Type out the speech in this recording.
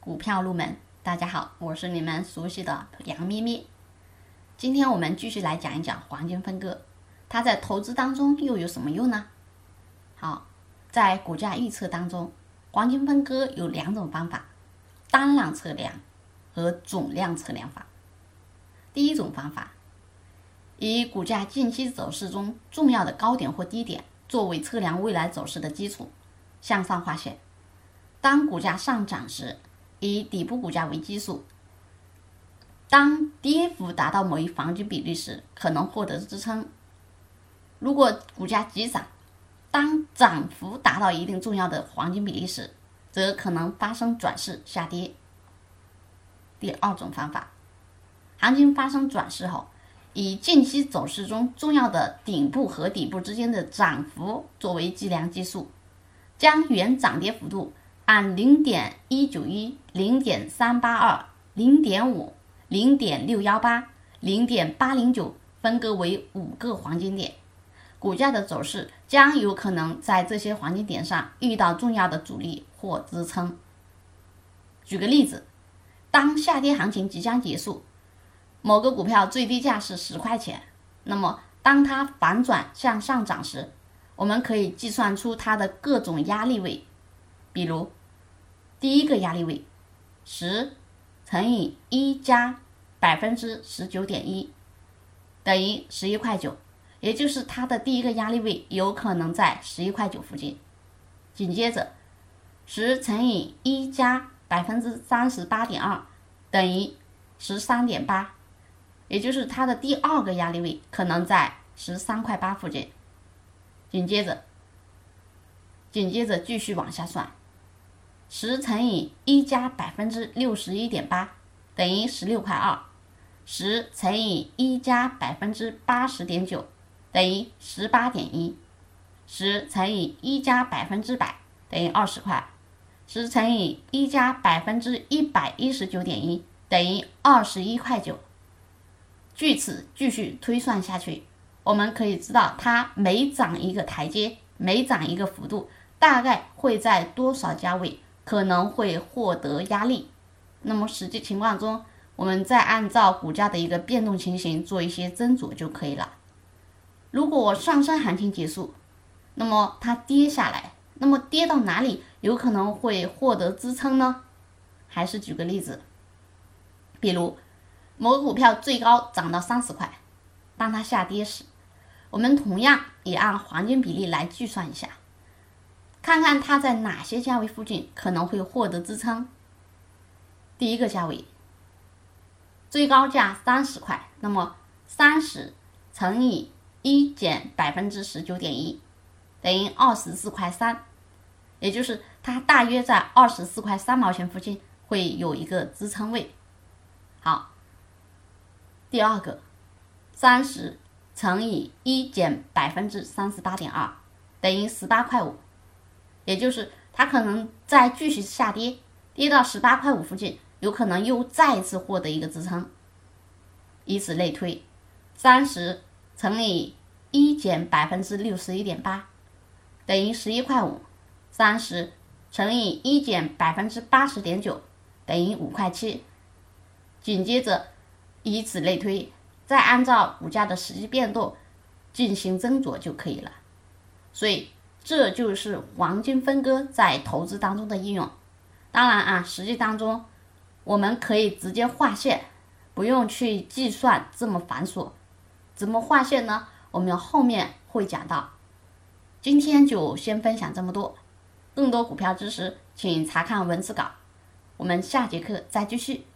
股票入门，大家好，我是你们熟悉的杨咪咪。今天我们继续来讲一讲黄金分割，它在投资当中又有什么用呢？好，在股价预测当中，黄金分割有两种方法：单量测量和总量测量法。第一种方法，以股价近期走势中重要的高点或低点作为测量未来走势的基础，向上画线。当股价上涨时，以底部股价为基数，当跌幅达到某一黄金比例时，可能获得支撑。如果股价急涨，当涨幅达到一定重要的黄金比例时，则可能发生转势下跌。第二种方法，行情发生转势后，以近期走势中重要的顶部和底部之间的涨幅作为计量基数，将原涨跌幅度。按零点一九一、零点三八二、零点五、零点六幺八、零点八零九分割为五个黄金点，股价的走势将有可能在这些黄金点上遇到重要的阻力或支撑。举个例子，当下跌行情即将结束，某个股票最低价是十块钱，那么当它反转向上涨时，我们可以计算出它的各种压力位，比如。第一个压力位，十乘以一加百分之十九点一，等于十一块九，也就是它的第一个压力位有可能在十一块九附近。紧接着，十乘以一加百分之三十八点二，等于十三点八，也就是它的第二个压力位可能在十三块八附近。紧接着，紧接着继续往下算。十乘以一加百分之六十一点八等于十六块二，十乘以一加百分之八十点九等于十八点一，十乘以一加百分之百等于二十块，十乘以一加百分之一百一十九点一等于二十一块九。据此继续推算下去，我们可以知道它每涨一个台阶，每涨一个幅度，大概会在多少价位。可能会获得压力，那么实际情况中，我们再按照股价的一个变动情形做一些斟酌就可以了。如果上升行情结束，那么它跌下来，那么跌到哪里有可能会获得支撑呢？还是举个例子，比如某股票最高涨到三十块，当它下跌时，我们同样也按黄金比例来计算一下。看看它在哪些价位附近可能会获得支撑。第一个价位，最高价三十块，那么三十乘以一减百分之十九点一，等于二十四块三，也就是它大约在二十四块三毛钱附近会有一个支撑位。好，第二个，三十乘以一减百分之三十八点二，等于十八块五。也就是它可能再继续下跌，跌到十八块五附近，有可能又再次获得一个支撑。以此类推，三十乘以一减百分之六十一点八，等于十一块五；三十乘以一减百分之八十点九，等于五块七。紧接着以此类推，再按照股价的实际变动进行斟酌就可以了。所以。这就是黄金分割在投资当中的应用。当然啊，实际当中我们可以直接划线，不用去计算这么繁琐。怎么划线呢？我们后面会讲到。今天就先分享这么多，更多股票知识请查看文字稿。我们下节课再继续。